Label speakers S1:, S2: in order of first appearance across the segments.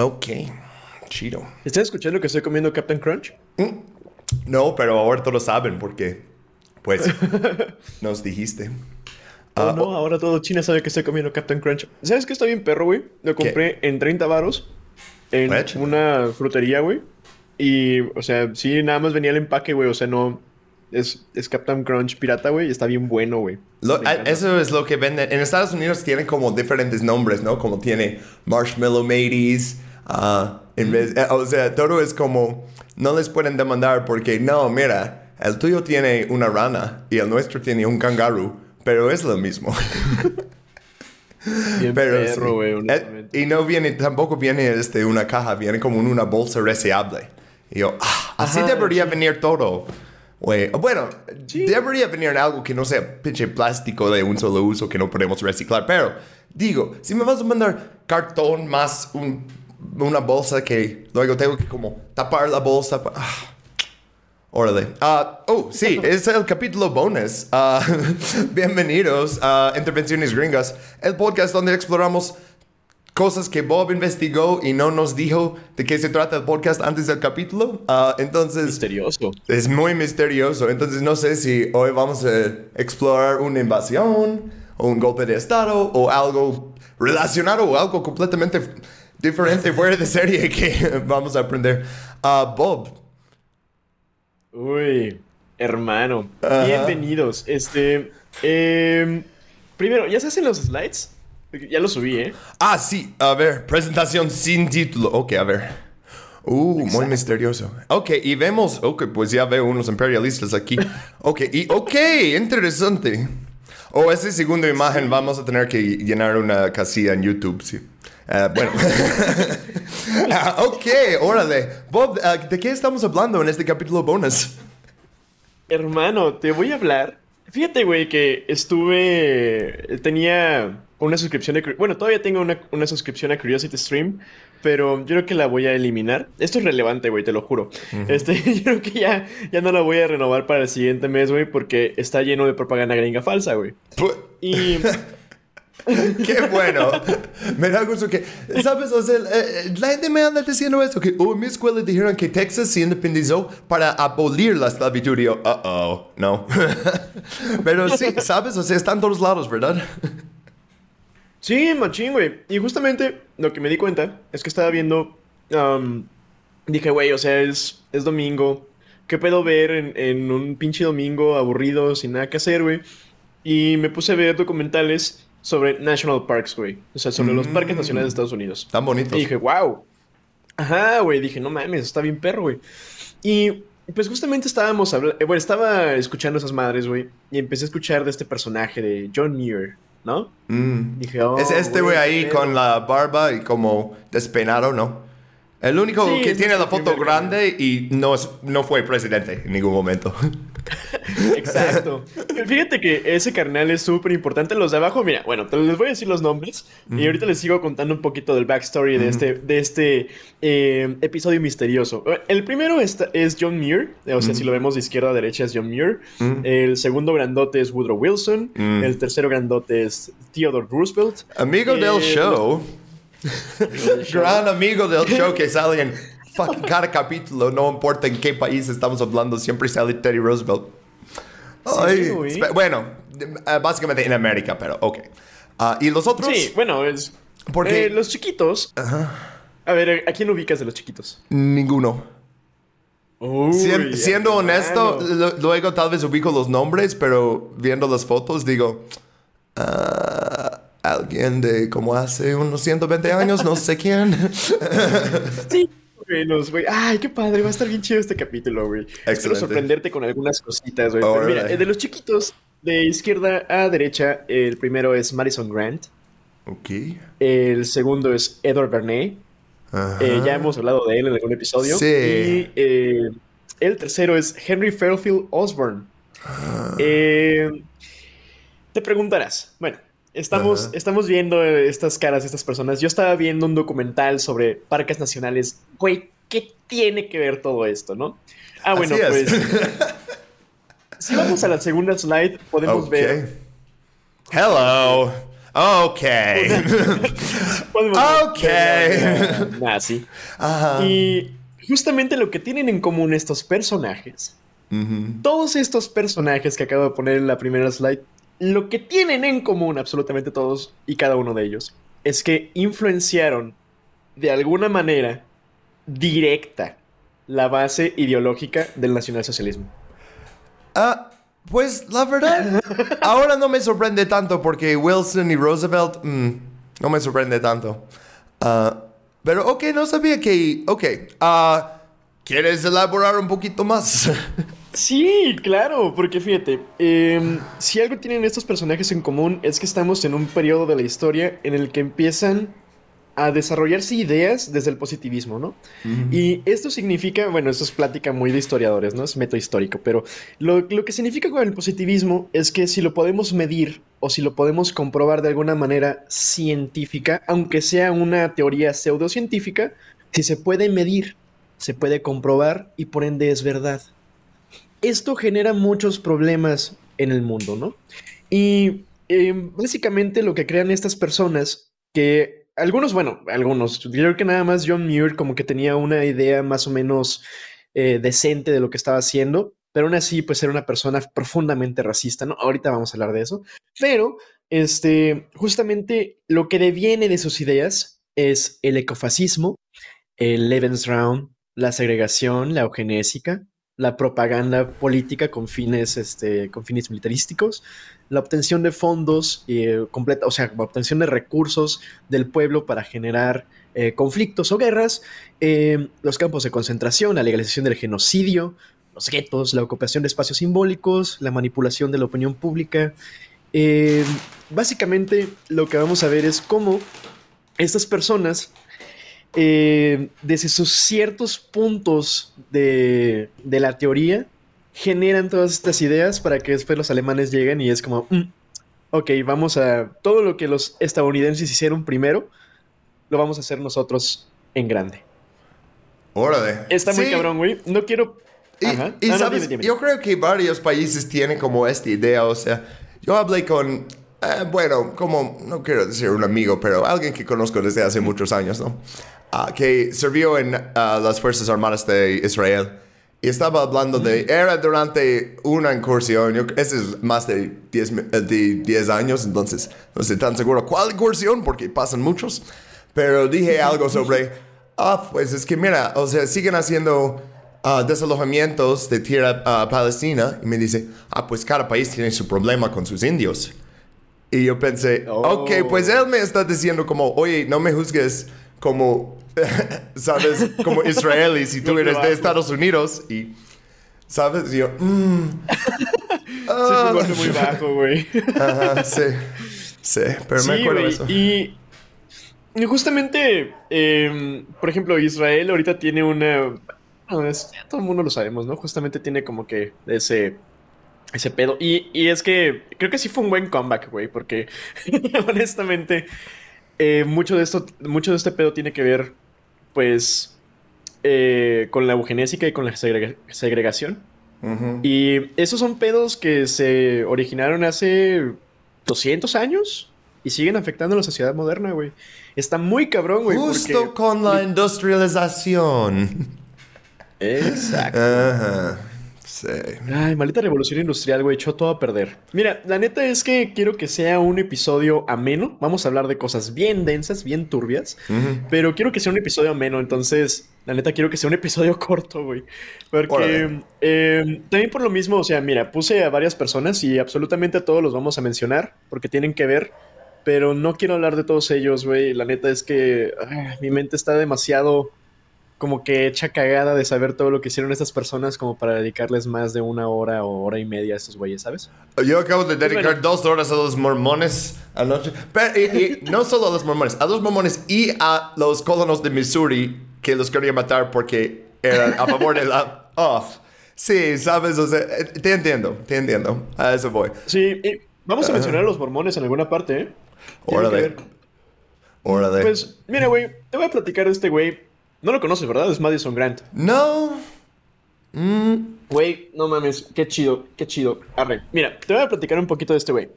S1: Ok, chido.
S2: ¿Estás escuchando que estoy comiendo Captain Crunch?
S1: No, pero ahora todos saben porque, pues, nos dijiste.
S2: Oh,
S1: Ah,
S2: no, ahora todo China sabe que estoy comiendo Captain Crunch. ¿Sabes qué está bien perro, güey? Lo compré en 30 varos en una frutería, güey. Y, o sea, sí, nada más venía el empaque, güey. O sea, no... Es, es Captain Crunch pirata, güey. y Está bien bueno, güey.
S1: Eso es lo que venden. En Estados Unidos tienen como diferentes nombres, ¿no? Como tiene Marshmallow Mateys. Ah, en vez, eh, o sea, todo es como. No les pueden demandar porque, no, mira, el tuyo tiene una rana y el nuestro tiene un kangaroo, pero es lo mismo.
S2: Bien
S1: pero
S2: perro,
S1: sí.
S2: güey,
S1: Eh, y no viene, tampoco viene este, una caja, viene como en una bolsa reseable. Y yo, ah, así
S2: Ajá,
S1: debería
S2: sí.
S1: venir todo. Güey, Bueno,
S2: Sí.
S1: debería venir en algo que no sea pinche plástico de un solo uso que no podemos reciclar. Pero, digo, si me vas a mandar cartón más un- una bolsa que luego tengo que como tapar la bolsa. pa- ah. Órale. Ah, oh, sí, es el capítulo bonus. Ah, bienvenidos a Intervenciones Gringas, el podcast donde exploramos cosas que Bob investigó y no nos dijo de qué se trata el podcast antes del capítulo. Ah, entonces,
S2: Misterioso.
S1: es muy misterioso. Entonces, no sé si hoy vamos a explorar una invasión o un golpe de estado o algo relacionado o algo completamente diferente fuera de serie que vamos a aprender. Ah, Bob,
S2: Uy, hermano. Bienvenidos. Este. em, primero, ¿ya se hacen los slides? Ya los subí, ¿eh?
S1: Ah, sí, a ver, presentación sin título. Ok, a ver. Uh, muy misterioso. Ok, y vemos, ok, pues ya veo unos imperialistas aquí. Ok, y ok, interesante. O esa segunda imagen vamos a tener que llenar una casilla en YouTube, sí. Ah, bueno. Ah, ok, órale. Bob, ah, ¿de qué estamos hablando en este capítulo bonus?
S2: Hermano, te voy a hablar. Fíjate, güey, que estuve. Tenía una suscripción de. Bueno, todavía tengo una, una suscripción a Curiosity Stream, pero yo creo que la voy a eliminar. Esto es relevante, güey, te lo juro. Este, yo creo que ya, ya no la voy a renovar para el siguiente mes, güey, porque está lleno de propaganda gringa falsa, güey. Y.
S1: Qué bueno. Me da gusto que, ¿sabes? O sea, eh, la gente me anda diciendo esto, que oh, en mi escuela dijeron que Texas se independizó para abolir la esclavitud. Y yo, uh oh, no. Pero sí, ¿sabes? O sea, está en todos lados, ¿verdad?
S2: Sí, machín, güey. Y justamente lo que me di cuenta es que estaba viendo. dije, güey, o sea, es, es domingo. ¿Qué puedo ver en, en un pinche domingo aburrido, sin nada que hacer, güey? Y me puse a ver documentales sobre National Parks, güey. O sea, sobre los parques nacionales de Estados Unidos.
S1: Tan bonitos.
S2: Y dije, wow. Ajá, güey. Dije, no mames, está bien perro, güey. Y pues justamente estábamos hablando. Bueno, estaba escuchando esas madres, güey. Y empecé a escuchar de este personaje de John Muir, ¿no?
S1: Mm.
S2: Dije, oh,
S1: es este güey ahí con la barba y como despeinado, ¿no? El único
S2: Sí,
S1: que tiene la foto grande y no, es, no fue presidente en ningún momento.
S2: Exacto. Fíjate que ese carnal es súper importante. Los de abajo, mira, bueno, te les voy a decir los nombres y ahorita les sigo contando un poquito del backstory de este, de este eh, episodio misterioso. El primero es, es John Muir, o sea, si lo vemos de izquierda a derecha es John Muir. El segundo grandote es Woodrow Wilson. El tercero grandote es Theodore Roosevelt.
S1: Amigo del
S2: Eh,
S1: show. Gran amigo del show que sale en fucking cada capítulo, no importa en qué país estamos hablando, siempre sale Teddy Roosevelt. Ay, espe- bueno, eh, básicamente en América, pero ok. Ah, ¿Y los otros?
S2: Sí, bueno, es...
S1: Porque-
S2: eh, los chiquitos... A ver, ¿a quién ubicas de los chiquitos?
S1: Ninguno.
S2: Uy,
S1: Sien- siendo honesto, lo- luego tal vez ubico los nombres, pero viendo las fotos digo, ah, alguien de como hace unos 120 años, no sé quién.
S2: Sí, menos, güey. Ay, qué padre, va a estar bien chido este capítulo, güey. Espero sorprenderte con algunas cositas, güey. Pero mira, eh, de los chiquitos, de izquierda a derecha, el primero es Madison Grant.
S1: ok.
S2: El segundo es Edward.
S1: Ajá.
S2: Eh, ya hemos hablado de él en algún episodio.
S1: Sí.
S2: Y eh, el tercero es Henry Fairfield Osborne. Eh, te preguntarás, bueno, estamos,
S1: Ajá.
S2: estamos viendo eh, estas caras de estas personas. Yo estaba viendo un documental sobre parques nacionales. Güey, ¿qué tiene que ver todo esto, no? Ah, bueno, pues. si vamos a la segunda slide, podemos
S1: Ok.
S2: ver.
S1: Hello. Ok. Ok.
S2: Nazi.
S1: Ajá.
S2: Y justamente lo que tienen en común estos personajes, todos estos personajes que acabo de poner en la primera slide, lo que tienen en común absolutamente todos y cada uno de ellos es que influenciaron de alguna manera directa la base ideológica del nacionalsocialismo.
S1: Ah, pues la verdad, ahora no me sorprende tanto porque Wilson y Roosevelt mm, no me sorprende tanto. Ah, pero ok, no sabía que... Ok, ah, ¿quieres elaborar un poquito más?
S2: Sí, claro, porque fíjate, em, si algo tienen estos personajes en común es que estamos en un periodo de la historia en el que empiezan a desarrollarse ideas desde el positivismo, ¿no? Y esto significa, bueno, esto es plática muy de historiadores, ¿no? Es método histórico, pero lo, lo que significa con el positivismo es que si lo podemos medir o si lo podemos comprobar de alguna manera científica, aunque sea una teoría pseudocientífica, si se puede medir, se puede comprobar y por ende es verdad. Esto genera muchos problemas en el mundo, ¿no? Y eh, básicamente lo que crean estas personas, que algunos, bueno, algunos, yo creo que nada más John Muir como que tenía una idea más o menos eh, decente de lo que estaba haciendo, pero aún así pues era una persona profundamente racista, ¿no? Ahorita vamos a hablar de eso, pero este, justamente lo que deviene de sus ideas es el ecofascismo, el Lebensraum, la segregación, la eugenésica, la propaganda política con fines, este, con fines militarísticos, la obtención de fondos, eh, completa, o sea, obtención de recursos del pueblo para generar eh, conflictos o guerras, eh, los campos de concentración, la legalización del genocidio, los guetos, la ocupación de espacios simbólicos, la manipulación de la opinión pública. Eh, básicamente lo que vamos a ver es cómo estas personas eh, desde sus ciertos puntos de, de la teoría, generan todas estas ideas para que después los alemanes lleguen y es como, mm, ok, vamos a, todo lo que los estadounidenses hicieron primero, lo vamos a hacer nosotros en grande.
S1: Órale.
S2: Está muy
S1: Sí,
S2: cabrón, güey. No quiero...
S1: Y,
S2: Ajá.
S1: y
S2: Ah, no,
S1: sabes,
S2: dime, dime.
S1: yo creo que varios países tienen como esta idea, o sea, yo hablé con, eh, bueno, como, no quiero decir un amigo, pero alguien que conozco desde hace muchos años, ¿no? Ah, que sirvió en ah, las Fuerzas Armadas de Israel. Y estaba hablando de, era durante una incursión, yo, ese es más de 10, mi- eh, de 10 años, entonces no estoy tan seguro cuál incursión, porque pasan muchos. Pero dije algo sobre, ah, pues es que mira, o sea, siguen haciendo ah, desalojamientos de tierra palestina. Y me dice, ah, pues cada país tiene su problema con sus indios. Y yo pensé,
S2: Oh.
S1: ok, pues él me está diciendo como, oye, no me juzgues como, ¿sabes? Como israelí si tú eres de Estados Unidos y, ¿sabes? Y yo, mm,
S2: Sí,
S1: ah,
S2: muy bajo, güey.
S1: ajá, sí, sí, pero me acuerdo de eso.
S2: Y, y justamente, em, por ejemplo, Israel ahorita tiene una... bueno, es- ya todo el mundo lo sabemos, ¿no? Justamente tiene como que ese, ese pedo. Y, y es que creo que sí fue un buen comeback, güey, porque honestamente eh, mucho, de esto, mucho de este pedo tiene que ver, pues, eh, con la eugenésica y con la segrega- segregación. Y esos son pedos que se originaron hace 200 años y siguen afectando a la sociedad moderna, güey. Está muy cabrón, güey.
S1: Justo
S2: porque...
S1: con la industrialización.
S2: Exacto.
S1: Ajá, sí.
S2: Ay, maldita revolución industrial, güey, echó todo a perder. Mira, la neta es que quiero que sea un episodio ameno. Vamos a hablar de cosas bien densas, bien turbias. Pero quiero que sea un episodio ameno, entonces, la neta, quiero que sea un episodio corto, güey. Porque eh, también por lo mismo, o sea, mira, puse a varias personas y absolutamente a todos los vamos a mencionar porque tienen que ver, pero no quiero hablar de todos ellos, güey. La neta es que mi mente está demasiado como que hecha cagada de saber todo lo que hicieron estas personas como para dedicarles más de una hora o hora y media a estos güeyes, ¿sabes?
S1: Yo acabo de dedicar
S2: Bueno.
S1: dos horas a los mormones anoche. Pero, y, y no solo a los mormones, a los mormones y a los colonos de Missouri que los querían matar porque eran a favor de la off. Sí, sabes, o sea, eh, te entiendo, te entiendo. A eso voy.
S2: Sí, y vamos a mencionar a los mormones en alguna parte, ¿eh?
S1: Órale. Órale.
S2: Pues, mira, güey, te voy a platicar de este güey. No lo conoces, ¿verdad? Es Madison Grant.
S1: no. Mm,
S2: Güey, no mames, qué chido, qué chido. Arre, mira, te voy a platicar un poquito de este güey.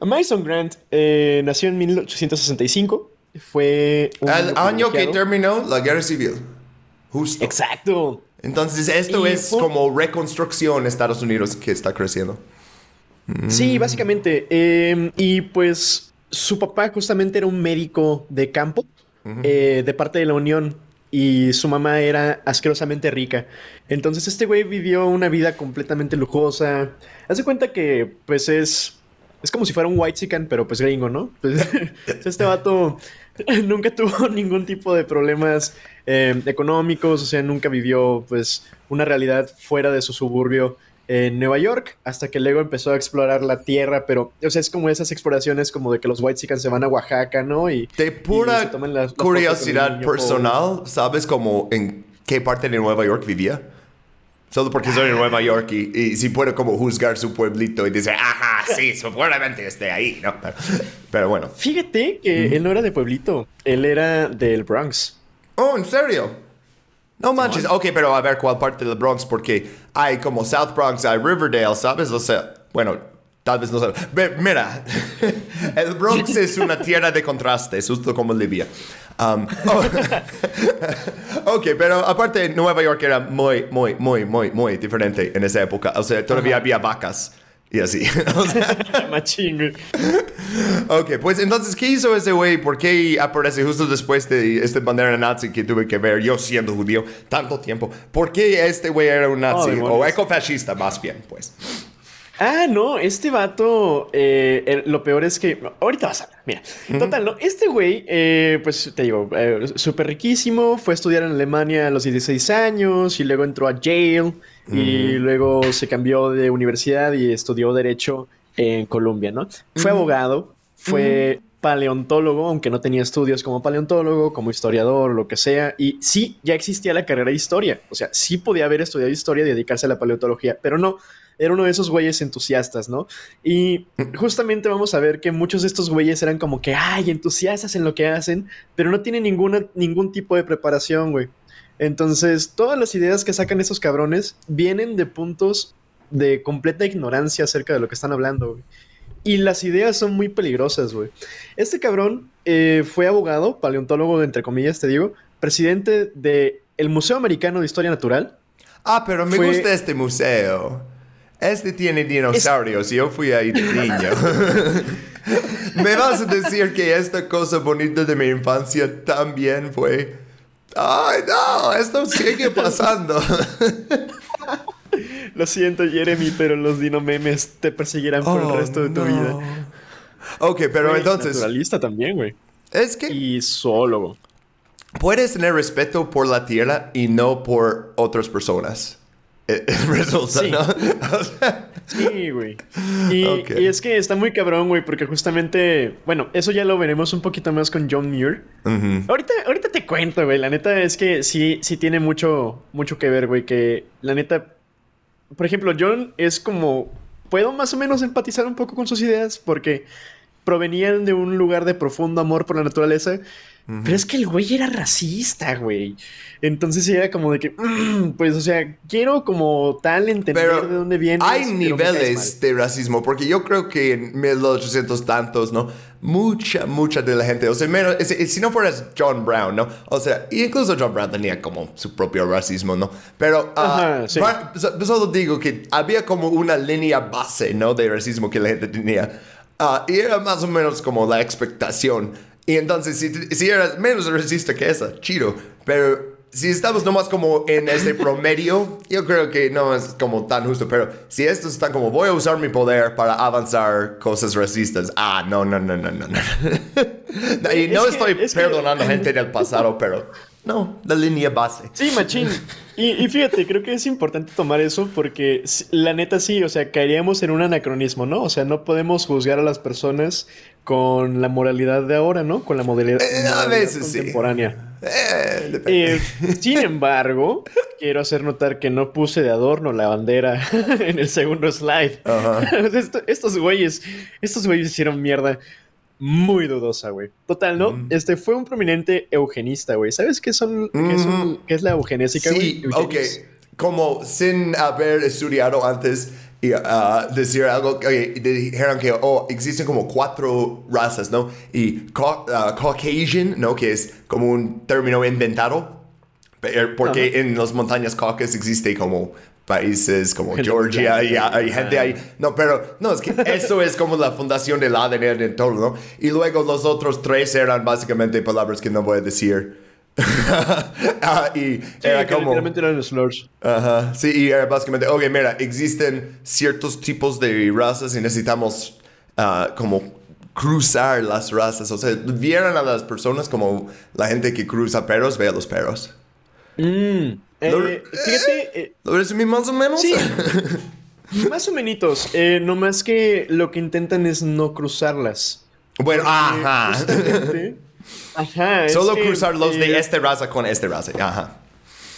S2: Mason Grant eh, nació en 1865. Fue
S1: un el año que terminó la guerra civil. Justo.
S2: Exacto.
S1: Entonces, esto es como reconstrucción de Estados Unidos que está creciendo.
S2: Sí, básicamente. Em, y pues su papá justamente era un médico de campo eh, de parte de la Unión y su mamá era asquerosamente rica. Entonces este güey vivió una vida completamente lujosa. Hace cuenta que pues es... Es como si fuera un white chicken, pero pues gringo, ¿no? Pues, este vato nunca tuvo ningún tipo de problemas em, económicos, o sea, nunca vivió pues una realidad fuera de su suburbio en Nueva York, hasta que luego empezó a explorar la tierra, pero, o sea, es como esas exploraciones como de que los White se van a Oaxaca, ¿no? Y,
S1: de pura curiosidad personal, ¿sabes como en qué parte de Nueva York vivía? Solo porque soy de Nueva York y, si puedo como juzgar su pueblito y dice, ajá, sí, seguramente esté ahí, ¿no? Pero, bueno.
S2: Fíjate que él no era de pueblito, él era del Bronx.
S1: Oh, ¿en serio? No manches, ok, pero a ver cuál parte del Bronx, porque hay como South Bronx, hay Riverdale, ¿sabes? O sea, bueno, tal vez no sabes. Mira, el Bronx es una tierra de contrastes, justo como Libia. Um, oh, ok, pero aparte Nueva York era muy, muy, muy, muy, muy diferente en esa época. O sea, todavía había vacas. Y así.
S2: Machín,
S1: Ok, pues entonces, ¿qué hizo ese güey? ¿Por qué aparece justo después de este bandera nazi que tuve que ver yo siendo judío tanto tiempo? ¿Por qué este güey era un nazi? Oh, o ecofascista, más bien, pues.
S2: Ah, no, este vato, eh, lo peor es que, ahorita vas a ver, mira, total, ¿no? Este güey, eh, pues te digo, eh, súper riquísimo, fue a estudiar en Alemania a los 16 años y luego entró a Yale y luego se cambió de universidad y estudió Derecho en Colombia, ¿no? Fue abogado, fue paleontólogo, aunque no tenía estudios como paleontólogo, como historiador, lo que sea, y sí, ya existía la carrera de historia, o sea, sí podía haber estudiado historia y dedicarse a la paleontología, pero no era uno de esos güeyes entusiastas, ¿no? Y justamente vamos a ver que muchos de estos güeyes eran como que, ay, entusiastas en lo que hacen, pero no tienen ninguna, ningún tipo de preparación, güey. Entonces, todas las ideas que sacan esos cabrones vienen de puntos de completa ignorancia acerca de lo que están hablando, güey. Y las ideas son muy peligrosas, güey. Este cabrón eh, fue abogado, paleontólogo, entre comillas, te digo, presidente del Museo Americano de Historia Natural.
S1: Ah, pero me gusta este museo. Este tiene dinosaurios y yo fui ahí de niño. ¿Me vas a decir que esta cosa bonita de mi infancia también fue... ¡Ay, no! Esto sigue pasando.
S2: Lo siento, Jeremy, pero los dinomemes te perseguirán por el oh, resto de tu vida.
S1: Ok, pero entonces...
S2: Naturalista también, güey.
S1: Es que...
S2: Y zoólogo.
S1: Puedes tener respeto por la tierra y no por otras personas. Eh, resulta, sí. ¿no?
S2: sí, güey. Y, es que está muy cabrón, güey, porque justamente, bueno, eso ya lo veremos un poquito más con John Muir. ahorita, ahorita te cuento, güey. La neta es que sí, sí tiene mucho, mucho que ver, güey. Que la neta, por ejemplo, John es como, puedo más o menos empatizar un poco con sus ideas porque provenían de un lugar de profundo amor por la naturaleza pero es que el güey era racista, güey. Entonces era como de que, mm, pues, o sea, quiero como tal entender de dónde viene.
S1: Hay niveles de racismo, porque yo creo que en 1800 tantos, ¿no? Mucha, mucha de la gente, o sea, menos, si no fueras John Brown, ¿no? O sea, incluso John Brown tenía como su propio racismo, ¿no? Pero uh, solo digo que había como una línea base, ¿no? De racismo que la gente tenía. Uh, y era más o menos como la expectación. Y entonces, si, si eras menos racista que esa, chido. Pero si estamos nomás como en este promedio, yo creo que no es como tan justo. Pero si estos están como, voy a usar mi poder para avanzar cosas racistas. Ah, no, no, no, no, no. no. y no estoy perdonando a gente del pasado, pero no, la línea base.
S2: Sí, machín. Y, y, fíjate, creo que es importante tomar eso porque la neta sí, o sea, caeríamos en un anacronismo, ¿no? O sea, no podemos juzgar a las personas con la moralidad de ahora, ¿no? Con la modalidad,
S1: eh, veces
S2: contemporánea. Eh, eh, sin embargo, quiero hacer notar que no puse de adorno la bandera en el segundo slide. estos güeyes, estos güeyes hicieron mierda muy dudosa, güey. Total, ¿no? Mm. Este fue un prominente eugenista, güey. ¿Sabes qué son, qué, es la eugenésica,
S1: Sí, ok. Como sin haber estudiado antes, y uh, decir algo, oye, dijeron que, oh, existen como cuatro razas, ¿no? Y uh, Caucasian, ¿no? Que es como un término inventado, porque en las montañas Caucas existe como países como Georgia y hay gente ahí. No, pero no, es que eso es como la fundación del ADN en todo, ¿no? Y luego los otros tres eran básicamente palabras que no voy a decir.
S2: ah, y era como. Eran slurs.
S1: Ajá. Sí, y era básicamente, ok, mira, existen ciertos tipos de razas y necesitamos uh, como cruzar las razas. O sea, vieran a las personas como la gente que cruza perros, ve a los perros.
S2: Mm. Eh, fíjate.
S1: Eh, ¿Lo resumí más o menos?
S2: Sí. más o menos. Eh, no más que lo que intentan es no cruzarlas.
S1: Bueno, ajá.
S2: Ajá.
S1: Solo cruzar los de esta raza con esta raza. Ajá.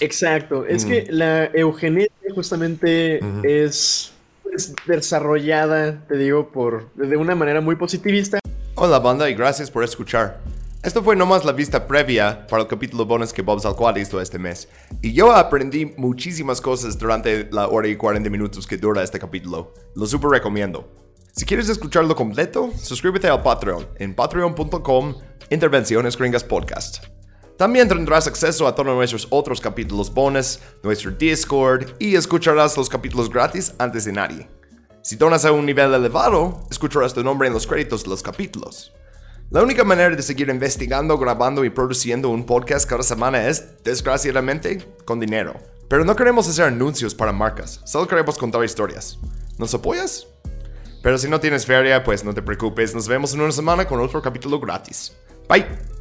S2: Exacto. Es que mm. la eugenesia justamente es, es, desarrollada, te digo, por de una manera muy positivista.
S1: Hola banda y gracias por escuchar. Esto fue nomás la vista previa para el capítulo bonus que Bob Salquad hizo este mes. Y yo aprendí muchísimas cosas durante la hora y 40 minutos que dura este capítulo. Lo super recomiendo. Si quieres escucharlo completo, suscríbete al Patreon en patreon.com Intervenciones Gringas Podcast. También tendrás acceso a todos nuestros otros capítulos bonus, nuestro Discord y escucharás los capítulos gratis antes de nadie. Si donas a un nivel elevado, escucharás tu nombre en los créditos de los capítulos. La única manera de seguir investigando, grabando y produciendo un podcast cada semana es, desgraciadamente, con dinero. Pero no queremos hacer anuncios para marcas, solo queremos contar historias. ¿Nos apoyas? Pero si no tienes feria, pues no te preocupes, nos vemos en una semana con otro capítulo gratis. Bye!